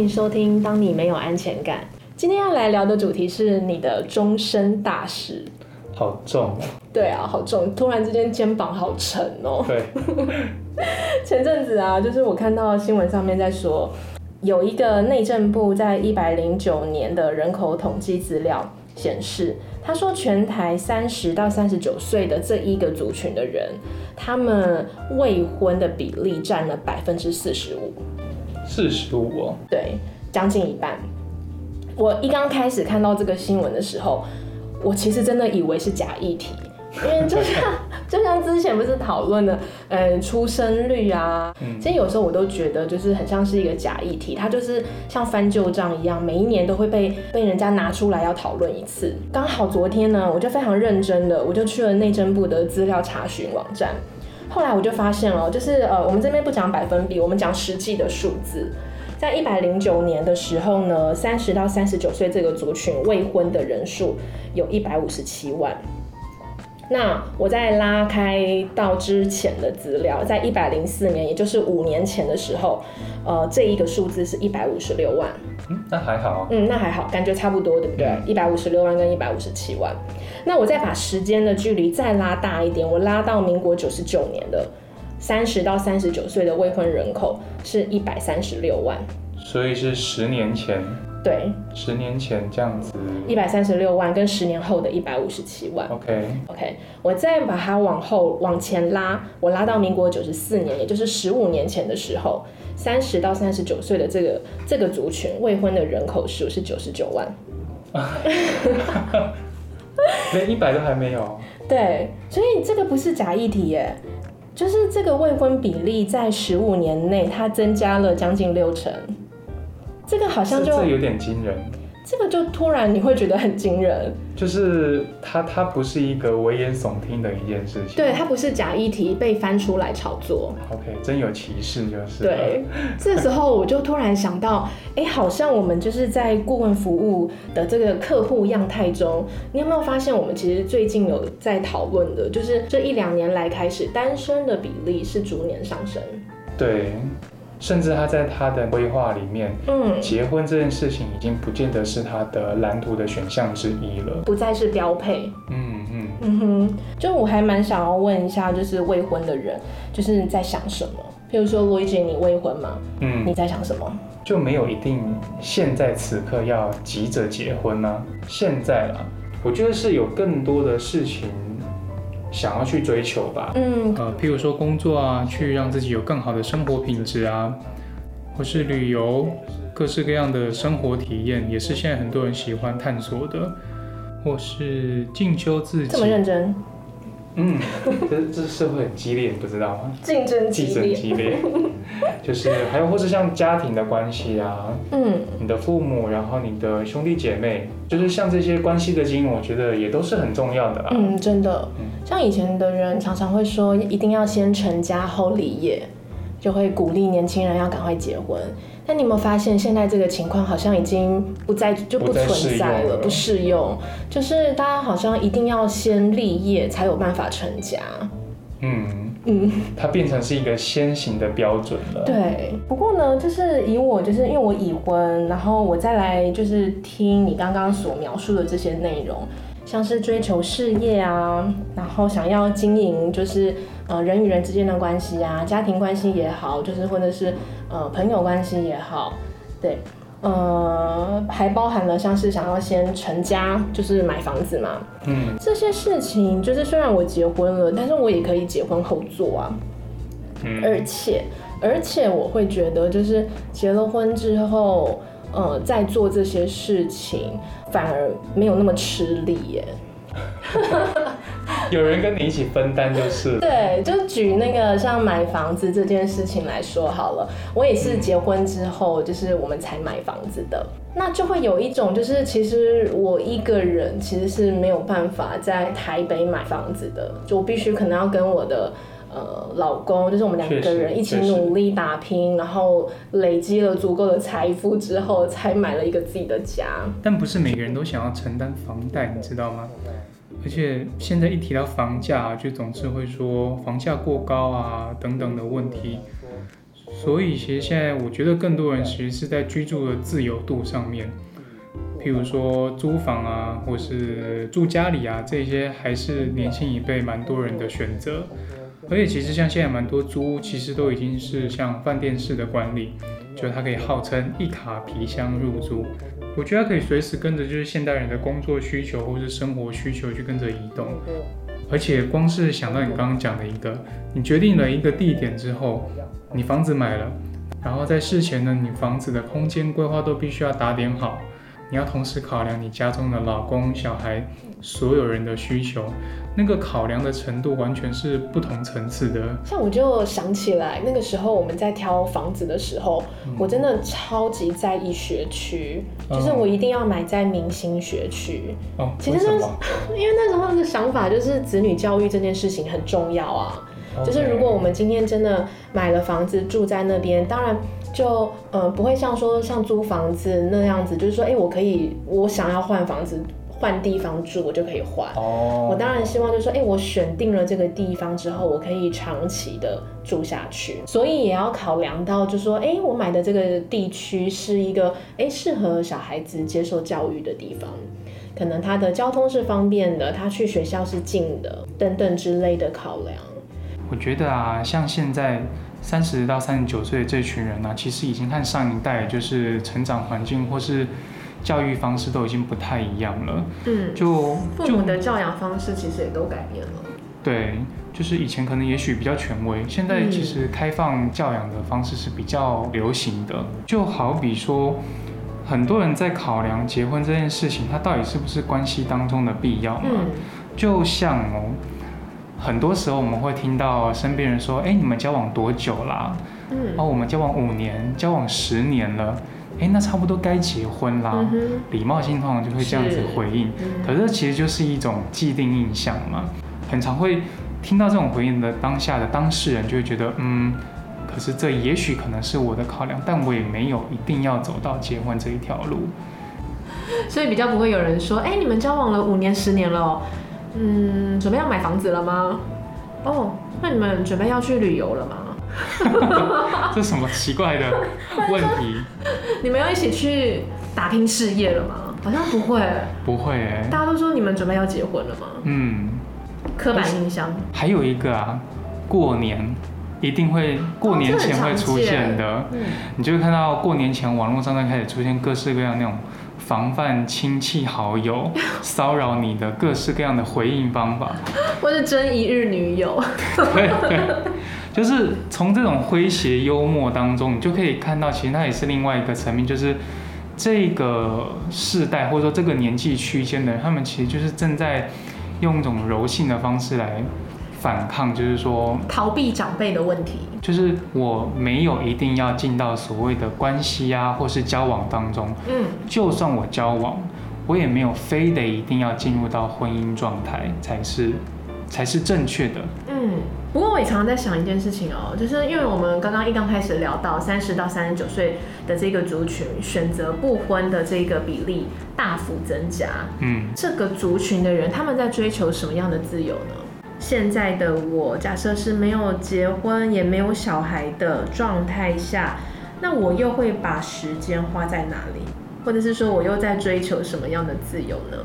迎收听《当你没有安全感》。今天要来聊的主题是你的终身大事。好重哦。对啊，好重！突然之间肩膀好沉哦。对，前阵子啊，就是我看到新闻上面在说，有一个内政部在一百零九年的人口统计资料显示，他说全台三十到三十九岁的这一个族群的人，他们未婚的比例占了百分之四十五。四十五哦。对，将近一半。我一刚开始看到这个新闻的时候，我其实真的以为是假议题，因为就像 就像之前不是讨论的，嗯，出生率啊，其实有时候我都觉得就是很像是一个假议题，它就是像翻旧账一样，每一年都会被被人家拿出来要讨论一次。刚好昨天呢，我就非常认真的，我就去了内政部的资料查询网站。后来我就发现了，就是呃，我们这边不讲百分比，我们讲实际的数字。在一百零九年的时候呢，三十到三十九岁这个族群未婚的人数有一百五十七万。那我再拉开到之前的资料，在一百零四年，也就是五年前的时候，呃，这一个数字是一百五十六万。嗯，那还好。嗯，那还好，感觉差不多，对不对？一百五十六万跟一百五十七万。那我再把时间的距离再拉大一点，我拉到民国九十九年的三十到三十九岁的未婚人口是一百三十六万。所以是十年前。对，十年前这样子，一百三十六万跟十年后的一百五十七万。OK OK，我再把它往后往前拉，我拉到民国九十四年，也就是十五年前的时候，三十到三十九岁的这个这个族群未婚的人口数是九十九万，连一百都还没有。对，所以这个不是假议题耶，就是这个未婚比例在十五年内它增加了将近六成。这个好像就这有点惊人，这个就突然你会觉得很惊人，就是它它不是一个危言耸听的一件事情，对，它不是假议题被翻出来炒作，OK，真有歧视就是，对，这时候我就突然想到，哎，好像我们就是在顾问服务的这个客户样态中，你有没有发现我们其实最近有在讨论的，就是这一两年来开始单身的比例是逐年上升，对。甚至他在他的规划里面，嗯，结婚这件事情已经不见得是他的蓝图的选项之一了，不再是标配。嗯嗯嗯哼，就我还蛮想要问一下，就是未婚的人，就是在想什么？譬如说，罗伊姐，你未婚吗？嗯，你在想什么？就没有一定现在此刻要急着结婚呢？现在啊，我觉得是有更多的事情。想要去追求吧，嗯，呃，譬如说工作啊，去让自己有更好的生活品质啊，或是旅游，各式各样的生活体验，也是现在很多人喜欢探索的，或是进修自己。这么认真？嗯，这这社会很激烈，你不知道吗？竞争激烈，激烈，就是还有或是像家庭的关系啊，嗯，你的父母，然后你的兄弟姐妹，就是像这些关系的经营，我觉得也都是很重要的。嗯，真的，像以前的人常常会说，一定要先成家后立业，就会鼓励年轻人要赶快结婚。但你有没有发现，现在这个情况好像已经不再就不存在了，不适用。就是大家好像一定要先立业才有办法成家。嗯嗯，它变成是一个先行的标准了。对。不过呢，就是以我就是因为我已婚，然后我再来就是听你刚刚所描述的这些内容。像是追求事业啊，然后想要经营，就是呃人与人之间的关系啊，家庭关系也好，就是或者是呃朋友关系也好，对，呃还包含了像是想要先成家，就是买房子嘛，嗯，这些事情就是虽然我结婚了，但是我也可以结婚后做啊，嗯，而且而且我会觉得就是结了婚之后。呃，在做这些事情反而没有那么吃力耶。有人跟你一起分担就是。对，就举那个像买房子这件事情来说好了，我也是结婚之后，就是我们才买房子的，那就会有一种就是其实我一个人其实是没有办法在台北买房子的，就我必须可能要跟我的。呃，老公就是我们两个人一起努力打拼，然后累积了足够的财富之后，才买了一个自己的家。但不是每个人都想要承担房贷，你知道吗？而且现在一提到房价，就总是会说房价过高啊等等的问题。所以其实现在我觉得更多人其实是在居住的自由度上面，譬如说租房啊，或是住家里啊，这些还是年轻一辈蛮多人的选择。而且其实像现在蛮多租屋，其实都已经是像饭店式的管理，就它可以号称一卡皮箱入住。我觉得它可以随时跟着就是现代人的工作需求或是生活需求去跟着移动。而且光是想到你刚刚讲的一个，你决定了一个地点之后，你房子买了，然后在事前呢，你房子的空间规划都必须要打点好，你要同时考量你家中的老公、小孩，所有人的需求。那个考量的程度完全是不同层次的。像我就想起来，那个时候我们在挑房子的时候，我真的超级在意学区，就是我一定要买在明星学区。哦，其实那 因为那时候的想法就是子女教育这件事情很重要啊。就是如果我们今天真的买了房子住在那边，当然就呃不会像说像租房子那样子，就是说哎我可以我想要换房子。换地方住，我就可以换。哦，我当然希望就是说，哎，我选定了这个地方之后，我可以长期的住下去。所以也要考量到，就是说，哎，我买的这个地区是一个哎适合小孩子接受教育的地方，可能他的交通是方便的，他去学校是近的，等等之类的考量。我觉得啊，像现在三十到三十九岁的这群人呢，其实已经和上一代就是成长环境或是。教育方式都已经不太一样了，嗯，就父母的教养方式其实也都改变了。对，就是以前可能也许比较权威，现在其实开放教养的方式是比较流行的。就好比说，很多人在考量结婚这件事情，它到底是不是关系当中的必要嘛？就像哦，很多时候我们会听到身边人说：“哎，你们交往多久啦？”嗯，哦，我们交往五年，交往十年了。哎，那差不多该结婚啦。礼貌性通常就会这样子回应，可是其实就是一种既定印象嘛。很常会听到这种回应的当下的当事人就会觉得，嗯，可是这也许可能是我的考量，但我也没有一定要走到结婚这一条路。所以比较不会有人说，哎，你们交往了五年、十年了，嗯，准备要买房子了吗？哦，那你们准备要去旅游了吗？这什么奇怪的 问题？你们要一起去打拼事业了吗？好像不会，不会哎。大家都说你们准备要结婚了吗？嗯，刻板印象。还有一个啊，过年一定会过年前会出现的，你就会看到过年前网络上在开始出现各式各样那种防范亲戚好友 骚扰你的各式各样的回应方法，或是争一日女友。对对。就是从这种诙谐幽默当中，你就可以看到，其实它也是另外一个层面，就是这个世代或者说这个年纪区间的人，他们其实就是正在用一种柔性的方式来反抗，就是说逃避长辈的问题。就是我没有一定要进到所谓的关系啊，或是交往当中。嗯，就算我交往，我也没有非得一定要进入到婚姻状态才是才是正确的。嗯。不过我也常常在想一件事情哦，就是因为我们刚刚一刚开始聊到三十到三十九岁的这个族群选择不婚的这个比例大幅增加，嗯，这个族群的人他们在追求什么样的自由呢？现在的我假设是没有结婚也没有小孩的状态下，那我又会把时间花在哪里？或者是说我又在追求什么样的自由呢？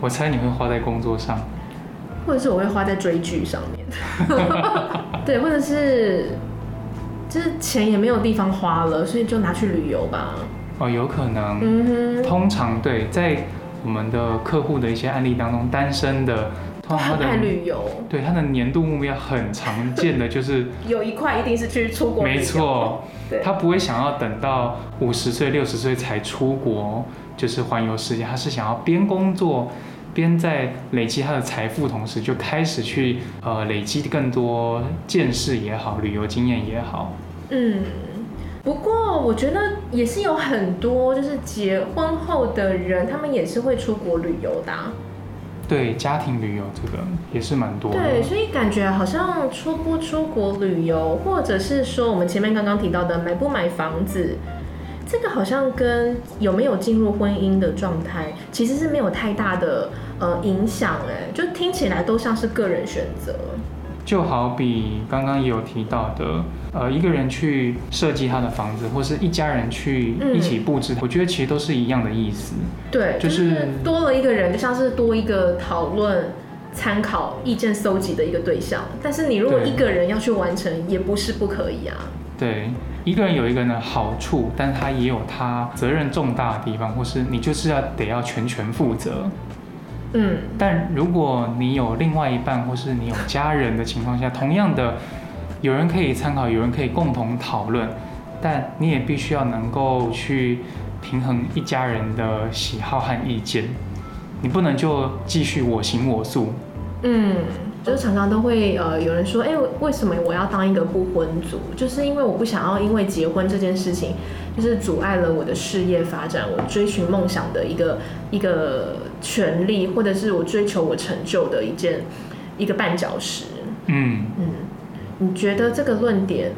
我猜你会花在工作上。或者是我会花在追剧上面，对，或者是就是钱也没有地方花了，所以就拿去旅游吧。哦，有可能。嗯哼。通常对，在我们的客户的一些案例当中，单身的通常爱旅游，对他的年度目标很常见的就是 有一块一定是去出国。没错，他不会想要等到五十岁、六十岁才出国，就是环游世界，他是想要边工作。边在累积他的财富，同时就开始去呃累积更多见识也好，旅游经验也好。嗯，不过我觉得也是有很多就是结婚后的人，他们也是会出国旅游的。对，家庭旅游这个也是蛮多。对，所以感觉好像出不出国旅游，或者是说我们前面刚刚提到的买不买房子。这个好像跟有没有进入婚姻的状态，其实是没有太大的呃影响哎，就听起来都像是个人选择。就好比刚刚也有提到的，呃，一个人去设计他的房子，或是一家人去一起布置，我觉得其实都是一样的意思。对，就是多了一个人，就像是多一个讨论、参考、意见搜集的一个对象。但是你如果一个人要去完成，也不是不可以啊。对，一个人有一个人的好处，但是他也有他责任重大的地方，或是你就是要得要全权负责。嗯，但如果你有另外一半，或是你有家人的情况下，同样的，有人可以参考，有人可以共同讨论，但你也必须要能够去平衡一家人的喜好和意见，你不能就继续我行我素。嗯。就是常常都会呃有人说，哎，为什么我要当一个不婚族？就是因为我不想要因为结婚这件事情，就是阻碍了我的事业发展，我追寻梦想的一个一个权利，或者是我追求我成就的一件一个绊脚石。嗯嗯，你觉得这个论点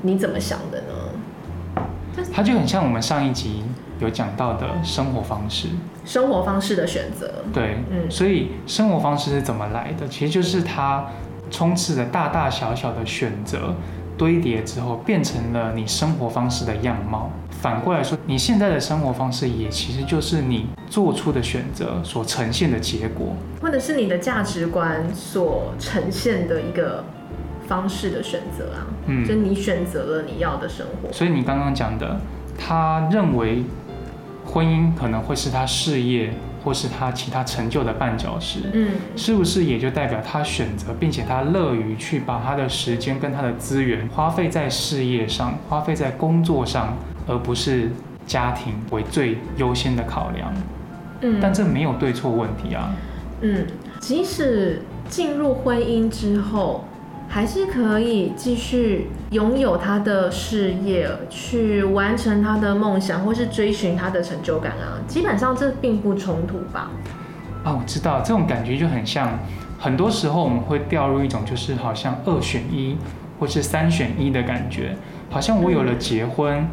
你怎么想的呢？它就很像我们上一集。有讲到的生活方式，生活方式的选择，对，嗯，所以生活方式是怎么来的？其实就是它充斥着大大小小的选择堆叠之后，变成了你生活方式的样貌。反过来说，你现在的生活方式也其实就是你做出的选择所呈现的结果，或者是你的价值观所呈现的一个方式的选择啊。嗯，就你选择了你要的生活。所以你刚刚讲的，他认为。婚姻可能会是他事业或是他其他成就的绊脚石，嗯，是不是也就代表他选择并且他乐于去把他的时间跟他的资源花费在事业上，花费在工作上，而不是家庭为最优先的考量？嗯，但这没有对错问题啊。嗯，即使进入婚姻之后。还是可以继续拥有他的事业，去完成他的梦想，或是追寻他的成就感啊。基本上这并不冲突吧？啊，我知道这种感觉就很像，很多时候我们会掉入一种就是好像二选一或是三选一的感觉，好像我有了结婚，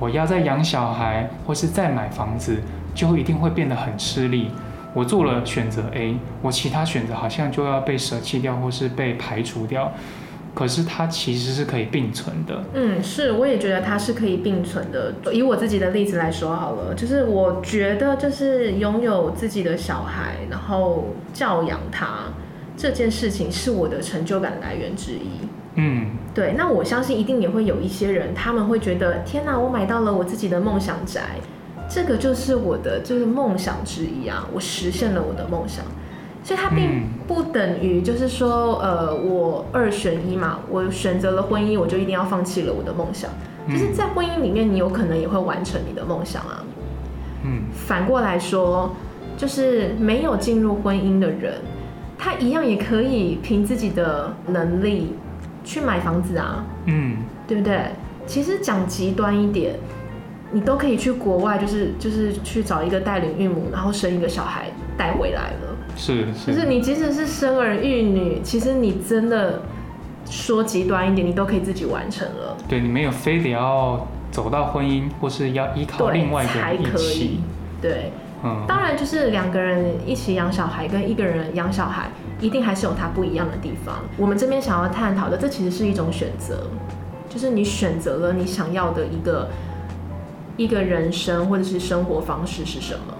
我要再养小孩或是再买房子，就一定会变得很吃力。我做了选择 A，我其他选择好像就要被舍弃掉，或是被排除掉。可是它其实是可以并存的。嗯，是，我也觉得它是可以并存的。以我自己的例子来说好了，就是我觉得就是拥有自己的小孩，然后教养他这件事情是我的成就感来源之一。嗯，对。那我相信一定也会有一些人，他们会觉得天哪，我买到了我自己的梦想宅。这个就是我的就是梦想之一啊，我实现了我的梦想，所以它并不等于就是说，呃，我二选一嘛，我选择了婚姻，我就一定要放弃了我的梦想。就是在婚姻里面，你有可能也会完成你的梦想啊。嗯，反过来说，就是没有进入婚姻的人，他一样也可以凭自己的能力去买房子啊。嗯，对不对？其实讲极端一点。你都可以去国外，就是就是去找一个带领孕母，然后生一个小孩带回来了。是是。就是你即使是生儿育女，其实你真的说极端一点，你都可以自己完成了。对你没有非得要走到婚姻，或是要依靠另外一个人一起。对，嗯。当然，就是两个人一起养小孩跟一个人养小孩，一定还是有它不一样的地方。我们这边想要探讨的，这其实是一种选择，就是你选择了你想要的一个。一个人生或者是生活方式是什么？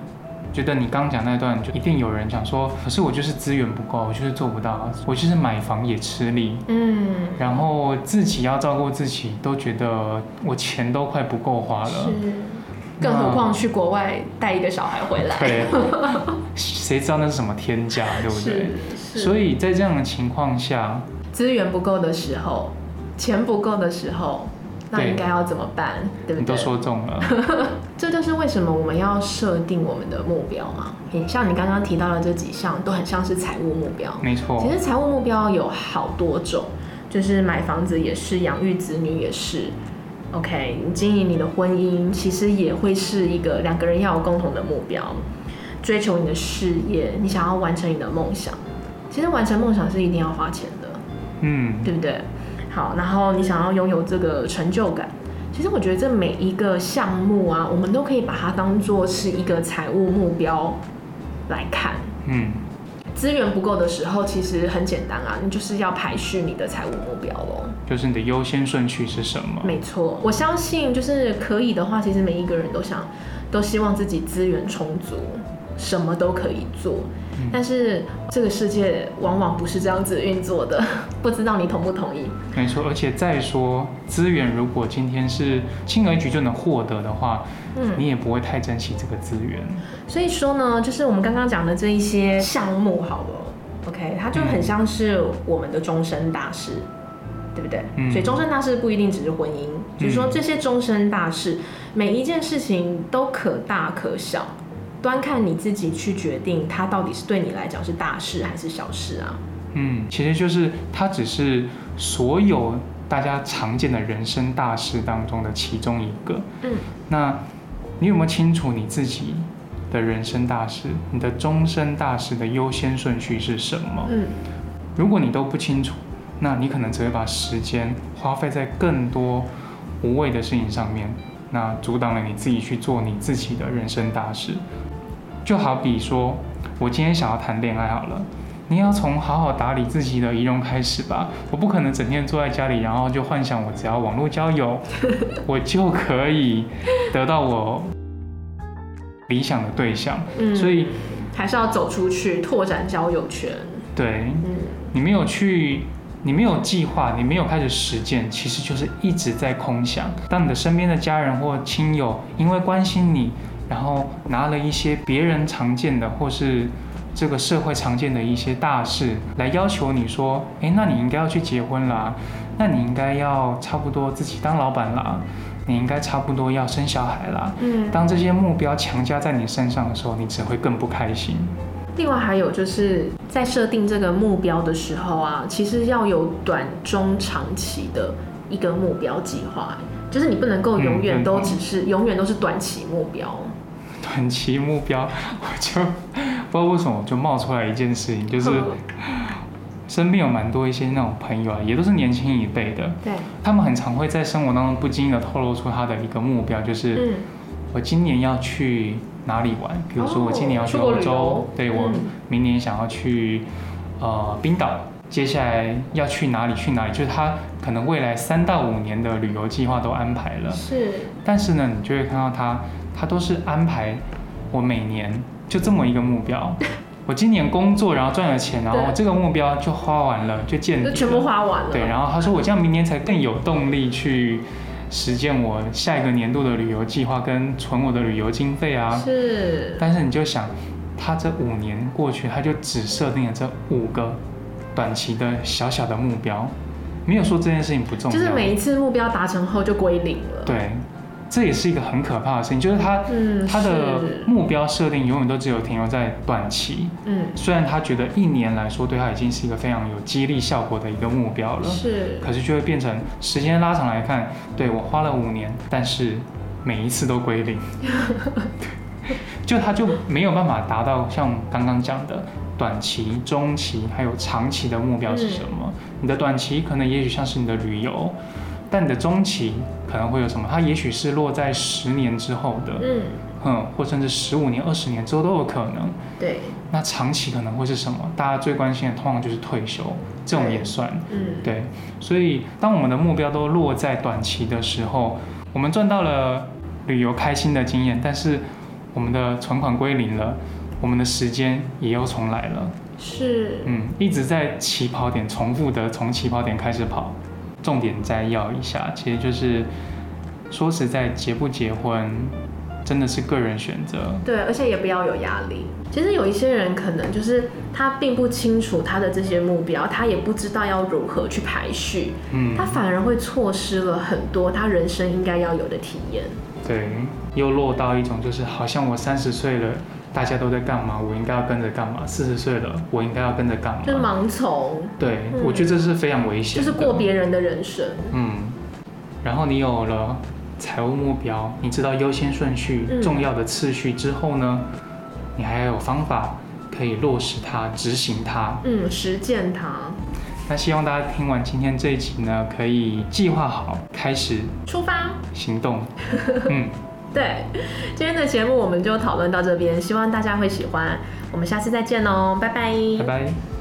觉得你刚讲那段，就一定有人讲说，可是我就是资源不够，我就是做不到，我就是买房也吃力，嗯，然后自己要照顾自己，都觉得我钱都快不够花了，是，更何况去国外带一个小孩回来，对，谁知道那是什么天价，对不对？所以在这样的情况下，资源不够的时候，钱不够的时候。那应该要怎么办？对不对？你都说中了，这就是为什么我们要设定我们的目标嘛。像你刚刚提到的这几项，都很像是财务目标。没错，其实财务目标有好多种，就是买房子也是，养育子女也是。OK，你经营你的婚姻，其实也会是一个两个人要有共同的目标，追求你的事业，你想要完成你的梦想。其实完成梦想是一定要花钱的，嗯，对不对？好，然后你想要拥有这个成就感，其实我觉得这每一个项目啊，我们都可以把它当做是一个财务目标来看。嗯，资源不够的时候，其实很简单啊，你就是要排序你的财务目标喽。就是你的优先顺序是什么？没错，我相信就是可以的话，其实每一个人都想，都希望自己资源充足，什么都可以做。但是这个世界往往不是这样子运作的，不知道你同不同意？没错，而且再说资源，如果今天是轻而易举就能获得的话，嗯，你也不会太珍惜这个资源。所以说呢，就是我们刚刚讲的这一些项目，好了，OK，它就很像是我们的终身大事，对不对？嗯。所以终身大事不一定只是婚姻，就是说这些终身大事，每一件事情都可大可小。端看你自己去决定，它到底是对你来讲是大事还是小事啊？嗯，其实就是它只是所有大家常见的人生大事当中的其中一个。嗯，那你有没有清楚你自己的人生大事？你的终身大事的优先顺序是什么？嗯，如果你都不清楚，那你可能只会把时间花费在更多无谓的事情上面，那阻挡了你自己去做你自己的人生大事。就好比说，我今天想要谈恋爱好了，你要从好好打理自己的仪容开始吧。我不可能整天坐在家里，然后就幻想我只要网络交友，我就可以得到我理想的对象。嗯，所以还是要走出去，拓展交友圈。对，嗯，你没有去，你没有计划，你没有开始实践，其实就是一直在空想。当你的身边的家人或亲友因为关心你，然后拿了一些别人常见的，或是这个社会常见的一些大事来要求你说，诶，那你应该要去结婚啦，那你应该要差不多自己当老板啦，你应该差不多要生小孩啦。嗯，当这些目标强加在你身上的时候，你只会更不开心。另外还有就是在设定这个目标的时候啊，其实要有短、中、长期的一个目标计划，就是你不能够永远都只是永远都是短期目标。短期目标，我就 不知道为什么就冒出来一件事情，就是身边有蛮多一些那种朋友啊，也都是年轻一辈的，对，他们很常会在生活当中不经意的透露出他的一个目标，就是我今年要去哪里玩，比如说我今年要去欧洲，对我明年想要去呃冰岛，接下来要去哪里去哪里，就是他可能未来三到五年的旅游计划都安排了，是，但是呢，你就会看到他。他都是安排我每年就这么一个目标，我今年工作然后赚了钱，然后这个目标就花完了就见底，全部花完了。对，然后他说我这样明年才更有动力去实践我下一个年度的旅游计划跟存我的旅游经费啊。是。但是你就想，他这五年过去，他就只设定了这五个短期的小小的目标，没有说这件事情不重要。就是每一次目标达成后就归零了。对。这也是一个很可怕的事情，就是他他的目标设定永远都只有停留在短期。嗯，虽然他觉得一年来说对他已经是一个非常有激励效果的一个目标了，是，可是就会变成时间拉长来看，对我花了五年，但是每一次都归零，就他就没有办法达到像刚刚讲的短期、中期还有长期的目标是什么？你的短期可能也许像是你的旅游。但你的中期可能会有什么？它也许是落在十年之后的，嗯，嗯，或甚至十五年、二十年之后都有可能。对。那长期可能会是什么？大家最关心的通常就是退休，这种也算。嗯，对。所以当我们的目标都落在短期的时候，我们赚到了旅游开心的经验，但是我们的存款归零了，我们的时间也又重来了。是。嗯，一直在起跑点重复的从起跑点开始跑。重点摘要一下，其实就是说实在，结不结婚真的是个人选择。对，而且也不要有压力。其实有一些人可能就是他并不清楚他的这些目标，他也不知道要如何去排序，嗯，他反而会错失了很多他人生应该要有的体验。对，又落到一种就是好像我三十岁了。大家都在干嘛？我应该要跟着干嘛？四十岁了，我应该要跟着干嘛？就是盲从。对，我觉得这是非常危险。就是过别人的人生。嗯。然后你有了财务目标，你知道优先顺序、重要的次序之后呢，你还要有方法可以落实它、执行它。嗯，实践它。那希望大家听完今天这一集呢，可以计划好，开始出发行动。嗯。对，今天的节目我们就讨论到这边，希望大家会喜欢。我们下次再见喽，拜拜，拜拜。